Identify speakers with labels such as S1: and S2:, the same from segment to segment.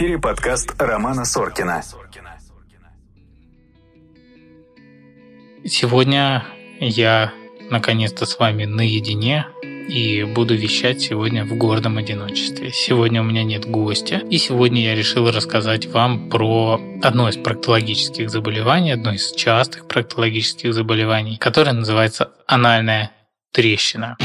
S1: эфире подкаст Романа Соркина.
S2: Сегодня я наконец-то с вами наедине и буду вещать сегодня в гордом одиночестве. Сегодня у меня нет гостя, и сегодня я решил рассказать вам про одно из проктологических заболеваний, одно из частых проктологических заболеваний, которое называется анальная трещина.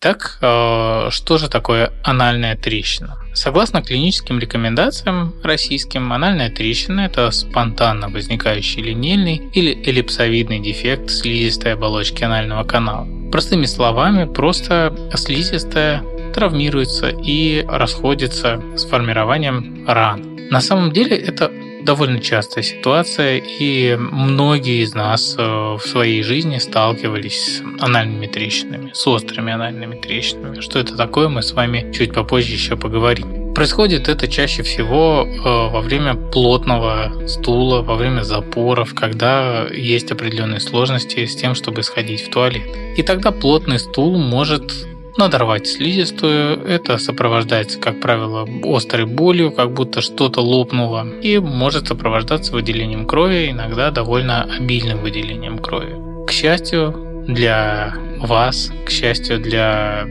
S2: Так, э, что же такое анальная трещина? Согласно клиническим рекомендациям российским, анальная трещина – это спонтанно возникающий линейный или эллипсовидный дефект слизистой оболочки анального канала. Простыми словами, просто слизистая травмируется и расходится с формированием ран. На самом деле это довольно частая ситуация, и многие из нас э, в своей жизни сталкивались с анальными трещинами, с острыми анальными трещинами. Что это такое, мы с вами чуть попозже еще поговорим. Происходит это чаще всего э, во время плотного стула, во время запоров, когда есть определенные сложности с тем, чтобы сходить в туалет. И тогда плотный стул может надорвать слизистую. Это сопровождается, как правило, острой болью, как будто что-то лопнуло, и может сопровождаться выделением крови, иногда довольно обильным выделением крови. К счастью для вас, к счастью для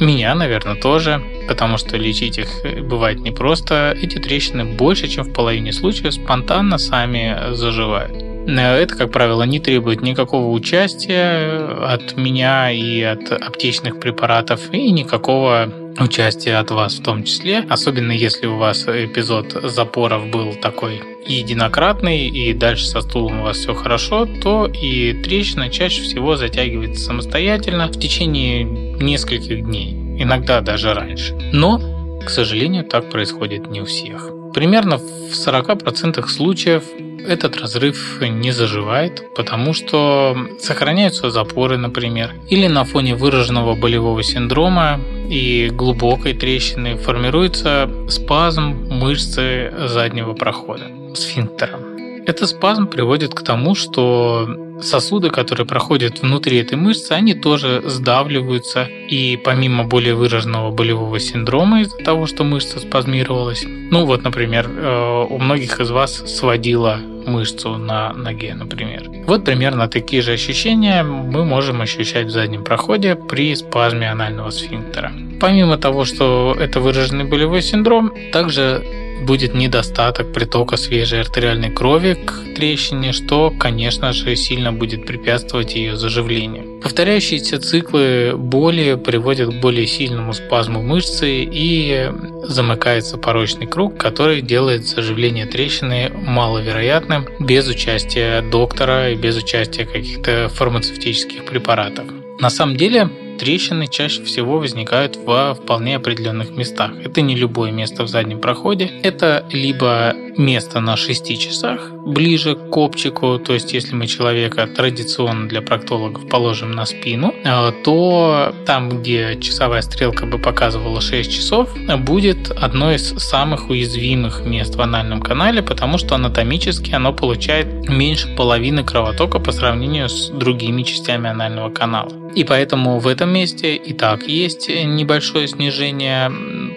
S2: меня, наверное, тоже, потому что лечить их бывает непросто. Эти трещины больше, чем в половине случаев, спонтанно сами заживают. Э, это, как правило, не требует никакого участия от меня и от аптечных препаратов, и никакого участия от вас в том числе, особенно если у вас эпизод запоров был такой единократный, и дальше со стулом у вас все хорошо, то и трещина чаще всего затягивается самостоятельно в течение нескольких дней, иногда даже раньше. Но, к сожалению, так происходит не у всех. Примерно в 40% случаев этот разрыв не заживает, потому что сохраняются запоры, например, или на фоне выраженного болевого синдрома и глубокой трещины формируется спазм мышцы заднего прохода, сфинктера. Этот спазм приводит к тому, что сосуды, которые проходят внутри этой мышцы, они тоже сдавливаются. И помимо более выраженного болевого синдрома из-за того, что мышца спазмировалась, ну вот, например, э, у многих из вас сводила мышцу на ноге, например. Вот примерно такие же ощущения мы можем ощущать в заднем проходе при спазме анального сфинктера. Помимо того, что это выраженный болевой синдром, также будет недостаток притока свежей артериальной крови к трещине, что, конечно же, сильно будет препятствовать ее заживлению. Повторяющиеся циклы боли приводят к более сильному спазму мышцы и замыкается порочный круг, который делает заживление трещины маловероятным без участия доктора и без участия каких-то фармацевтических препаратов. На самом деле, трещины чаще всего возникают во вполне определенных местах. Это не любое место в заднем проходе. Это либо место на 6 часах, ближе к копчику, то есть если мы человека традиционно для проктологов положим на спину, э, то там, где часовая стрелка бы показывала 6 часов, будет одно из самых уязвимых мест в анальном канале, потому что анатомически оно получает меньше половины кровотока по сравнению с другими частями анального канала. И поэтому в этом месте и так есть небольшое снижение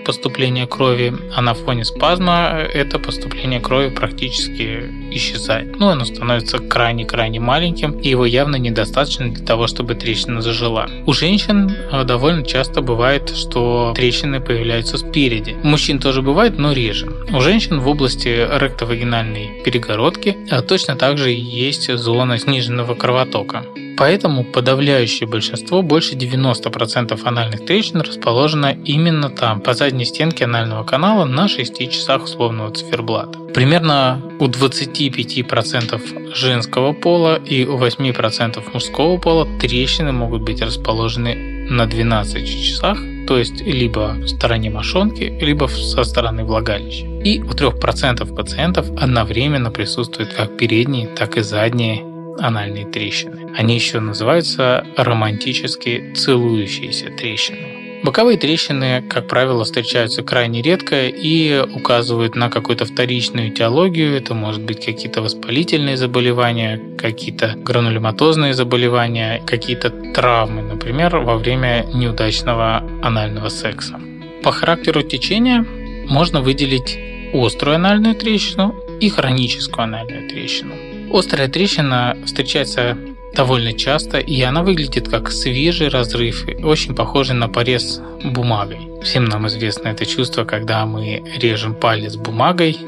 S2: поступления крови, а на фоне спазма это поступление крови практически исчезает. Ну, оно становится крайне-крайне маленьким, и его явно недостаточно для того, чтобы трещина зажила. У женщин э, довольно часто бывает, что трещины появляются спереди. У мужчин тоже бывает, но реже. У женщин в области ректовагинальной перегородки э, точно так же есть зона сниженного кровотока. Поэтому подавляющее большинство, больше 90% анальных трещин расположено именно там, по задней стенке анального канала на 6 часах условного циферблата. Примерно у 25% женского пола и у 8% мужского пола трещины могут быть расположены на 12 часах, то есть либо в стороне мошонки, либо со стороны влагалища. И у 3% пациентов одновременно присутствуют как передние, так и задние анальные трещины. Они еще называются романтически целующиеся трещины. Боковые трещины, как правило, встречаются крайне редко и указывают на какую-то вторичную этиологию. Это может быть какие-то воспалительные заболевания, какие-то гранулематозные заболевания, какие-то травмы, например, во время неудачного анального секса. По характеру течения можно выделить острую анальную трещину и хроническую анальную трещину. Острая трещина встречается довольно часто, и она выглядит как свежий разрыв, очень похожий на порез бумагой. Всем нам известно это чувство, когда мы режем палец бумагой,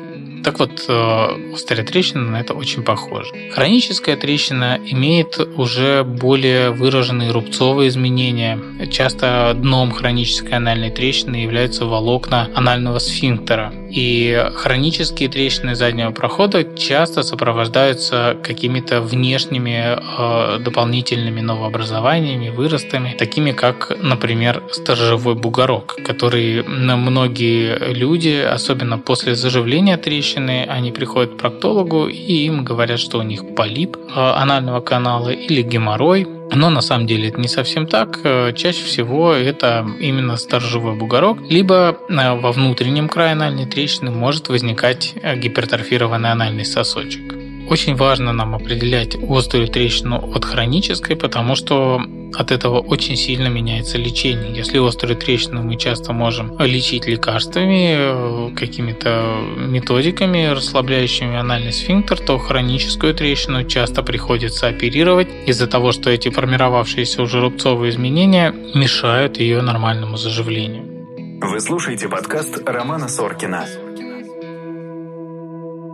S2: так вот, э, острая трещина на это очень похожа. Хроническая трещина имеет уже более выраженные рубцовые изменения. Часто дном хронической анальной трещины являются волокна анального сфинктера. И хронические трещины заднего прохода часто сопровождаются какими-то внешними э, дополнительными новообразованиями, выростами, такими как, например, сторожевой бугорок, который многие люди, особенно после заживления трещины, они приходят к проктологу и им говорят, что у них полип э, анального канала или геморрой, но на самом деле это не совсем так. Э, чаще всего это именно сторожевой бугорок, либо э, во внутреннем крае анальной трещины может возникать э, гипертрофированный анальный сосочек. Очень важно нам определять острую трещину от хронической, потому что от этого очень сильно меняется лечение. Если острую трещину мы часто можем лечить лекарствами, какими-то методиками, расслабляющими анальный сфинктер, то хроническую трещину часто приходится оперировать из-за того, что эти формировавшиеся уже рубцовые изменения мешают ее нормальному заживлению.
S1: Вы слушаете подкаст Романа Соркина.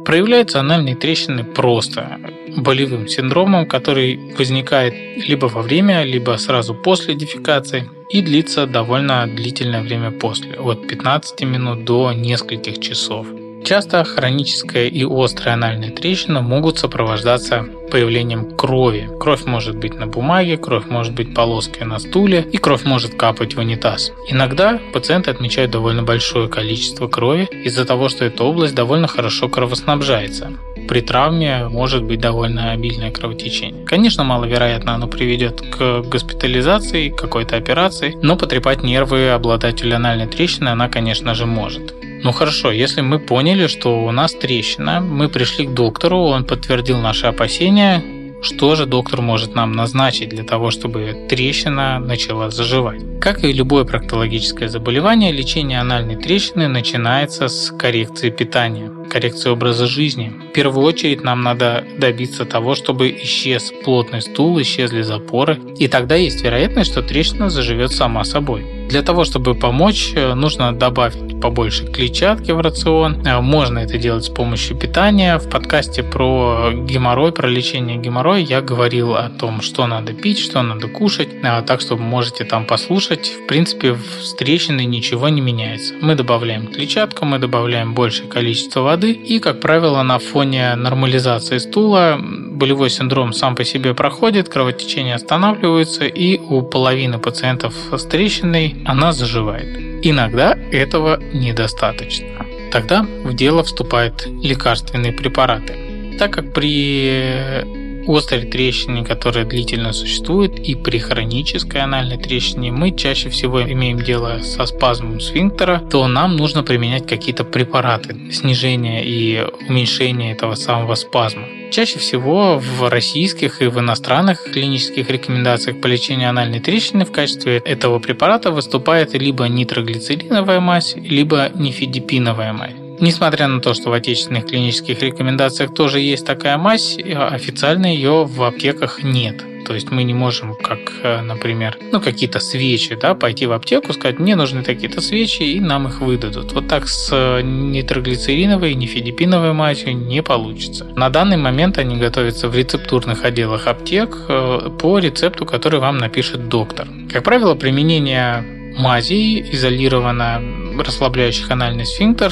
S2: Проявляются анальные трещины просто болевым синдромом, который возникает либо во время, либо сразу после дефекации и длится довольно длительное время после, от 15 минут до нескольких часов. Часто хроническая и острая анальная трещина могут сопровождаться появлением крови. Кровь может быть на бумаге, кровь может быть полоской на стуле и кровь может капать в унитаз. Иногда пациенты отмечают довольно большое количество крови из-за того, что эта область довольно хорошо кровоснабжается. При травме может быть довольно обильное кровотечение. Конечно, маловероятно оно приведет к госпитализации, какой-то операции, но потрепать нервы обладателя анальной трещины она, конечно же, может. Ну хорошо, если мы поняли, что у нас трещина, мы пришли к доктору, он подтвердил наши опасения, что же доктор может нам назначить для того, чтобы трещина начала заживать? Как и любое проктологическое заболевание, лечение анальной трещины начинается с коррекции питания, коррекции образа жизни. В первую очередь нам надо добиться того, чтобы исчез плотный стул, исчезли запоры, и тогда есть вероятность, что трещина заживет сама собой. Для того, чтобы помочь, э, нужно добавить побольше клетчатки в рацион. Э, можно это делать с помощью питания. В подкасте про геморрой, про лечение геморроя я говорил о том, что надо пить, что надо кушать. Э, так что можете там послушать. В принципе, с трещиной ничего не меняется. Мы добавляем клетчатку, мы добавляем большее количество воды. И, как правило, на фоне нормализации стула болевой синдром сам по себе проходит, кровотечение останавливается, и у половины пациентов с трещиной она заживает. Иногда этого недостаточно. Тогда в дело вступают лекарственные препараты. Так как при острой трещине, которая длительно существует, и при хронической анальной трещине мы чаще всего имеем дело со спазмом сфинктера, то нам нужно применять какие-то препараты снижения и уменьшения этого самого спазма. Чаще всего в российских и в иностранных клинических рекомендациях по лечению анальной трещины в качестве этого препарата выступает либо нитроглицериновая мазь, либо нифедипиновая мазь. Несмотря на то, что в отечественных клинических рекомендациях тоже есть такая мазь, официально ее в аптеках нет. То есть мы не можем, как, э, например, ну, какие-то свечи, да, пойти в аптеку, сказать, мне нужны такие-то свечи, и нам их выдадут. Вот так с э, нитроглицериновой, нефидипиновой мазью не получится. На данный момент они готовятся в рецептурных отделах аптек э, по рецепту, который вам напишет доктор. Как правило, применение мази изолированно расслабляющих анальный сфинктер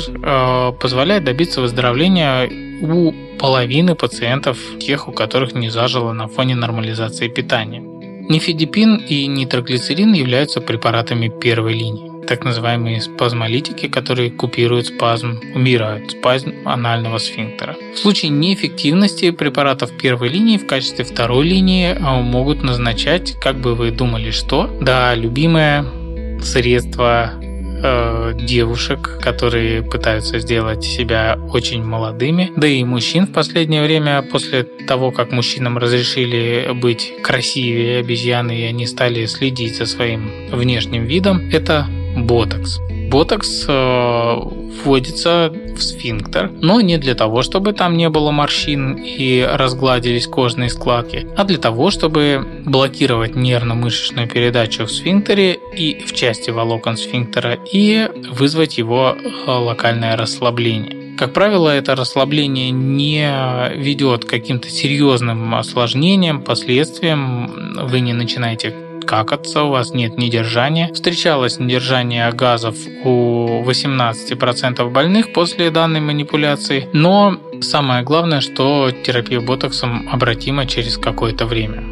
S2: позволяет добиться выздоровления у половины пациентов, тех, у которых не зажило на фоне нормализации питания. Нифедипин и нитроглицерин являются препаратами первой линии. Так называемые спазмолитики, которые купируют спазм, умирают спазм анального сфинктера. В случае неэффективности препаратов первой линии в качестве второй линии а, могут назначать, как бы вы думали, что? Да, любимая средство э, девушек, которые пытаются сделать себя очень молодыми. Да и мужчин в последнее время, после того, как мужчинам разрешили быть красивее обезьяны, и они стали следить за своим внешним видом, это ботокс. Ботокс э, вводится в сфинктер, но не для того, чтобы там не было морщин и разгладились кожные складки, а для того, чтобы блокировать нервно-мышечную передачу в сфинктере и в части волокон сфинктера и вызвать его э, локальное расслабление. Как правило, это расслабление не ведет к каким-то серьезным осложнениям, последствиям. Вы не начинаете какаться, у вас нет недержания. Встречалось недержание газов у 18% больных после данной манипуляции, но самое главное, что терапия ботоксом обратима через какое-то время.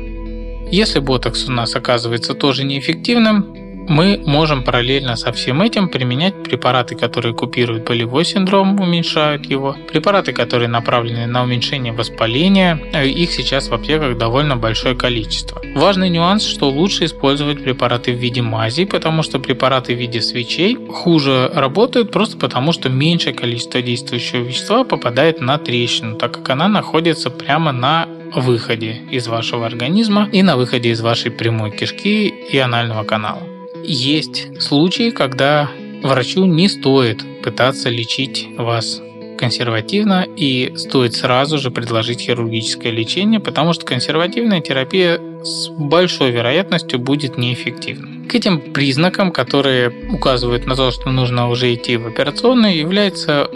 S2: Если ботокс у нас оказывается тоже неэффективным, мы можем параллельно со всем этим применять препараты, которые купируют болевой синдром, уменьшают его, препараты, которые направлены на уменьшение воспаления, э, их сейчас в аптеках довольно большое количество. Важный нюанс, что лучше использовать препараты в виде мази, потому что препараты в виде свечей хуже работают просто потому, что меньшее количество действующего вещества попадает на трещину, так как она находится прямо на выходе из вашего организма и на выходе из вашей прямой кишки и анального канала. Есть случаи, когда врачу не стоит пытаться лечить вас консервативно и стоит сразу же предложить хирургическое лечение, потому что консервативная терапия с большой вероятностью будет неэффективной. К этим признакам, которые указывают на то, что нужно уже идти в операционную, является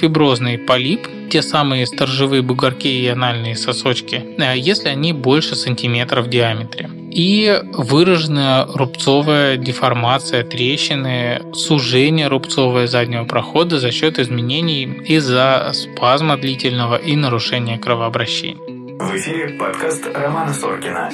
S2: фиброзный полип, те самые сторожевые бугорки и анальные сосочки, э, если они больше сантиметра в диаметре. И выраженная рубцовая деформация трещины, сужение рубцовое заднего прохода за счет изменений из-за спазма длительного и нарушения кровообращения.
S1: В эфире подкаст Романа Соркина.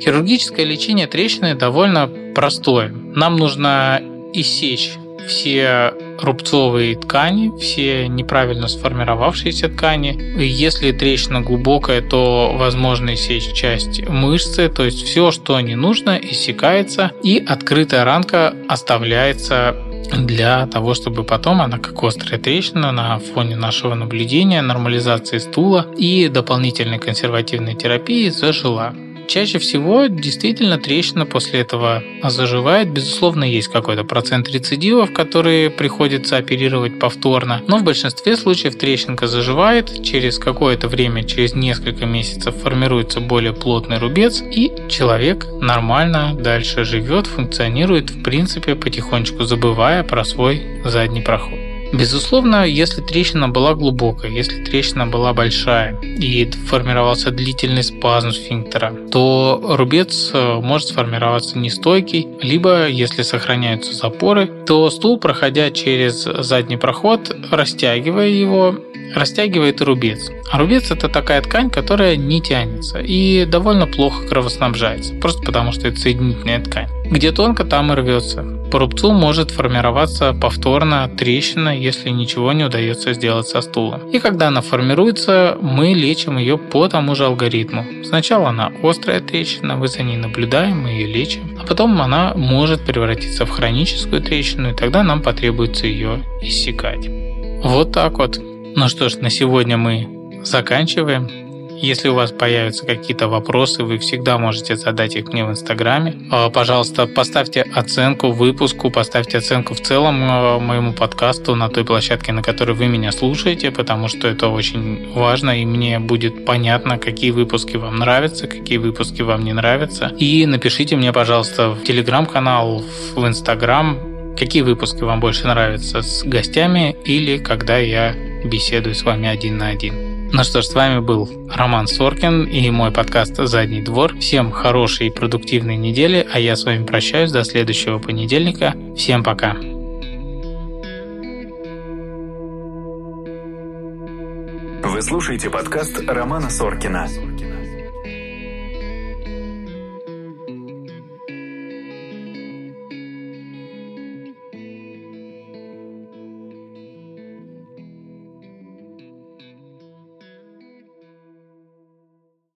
S2: Хирургическое лечение трещины довольно простое. Нам нужно иссечь все рубцовые ткани, все неправильно сформировавшиеся ткани. Если трещина глубокая, то возможно иссечь часть мышцы, то есть все, что не нужно, иссякается, и открытая ранка оставляется для того, чтобы потом она как острая трещина на фоне нашего наблюдения, нормализации стула и дополнительной консервативной терапии зажила. Чаще всего действительно трещина после этого заживает. Безусловно, есть какой-то процент рецидивов, которые приходится оперировать повторно. Но в большинстве случаев трещинка заживает. Через какое-то время, через несколько месяцев формируется более плотный рубец. И человек нормально дальше живет, функционирует, в принципе, потихонечку забывая про свой задний проход. Безусловно, если трещина была глубокая, если трещина была большая и формировался длительный спазм сфинктера, то рубец э, может сформироваться нестойкий, либо, если сохраняются запоры, то стул, проходя через задний проход, растягивая его, растягивает рубец. А рубец это такая ткань, которая не тянется и довольно плохо кровоснабжается, просто потому что это соединительная ткань. Где тонко, там и рвется. По рубцу может формироваться повторно трещина, если ничего не удается сделать со стулом. И когда она формируется, мы лечим ее по тому же алгоритму. Сначала она острая трещина, мы за ней наблюдаем, мы ее лечим, а потом она может превратиться в хроническую трещину, и тогда нам потребуется ее иссекать. Вот так вот. Ну что ж, на сегодня мы заканчиваем. Если у вас появятся какие-то вопросы, вы всегда можете задать их мне в Инстаграме. А, пожалуйста, поставьте оценку выпуску, поставьте оценку в целом а, моему подкасту на той площадке, на которой вы меня слушаете, потому что это очень важно, и мне будет понятно, какие выпуски вам нравятся, какие выпуски вам не нравятся. И напишите мне, пожалуйста, в Телеграм-канал, в Инстаграм, какие выпуски вам больше нравятся с гостями или когда я беседую с вами один на один. Ну что ж, с вами был Роман Соркин и мой подкаст «Задний двор». Всем хорошей и продуктивной недели, а я с вами прощаюсь до следующего понедельника. Всем пока!
S1: Вы слушаете подкаст Романа Соркина.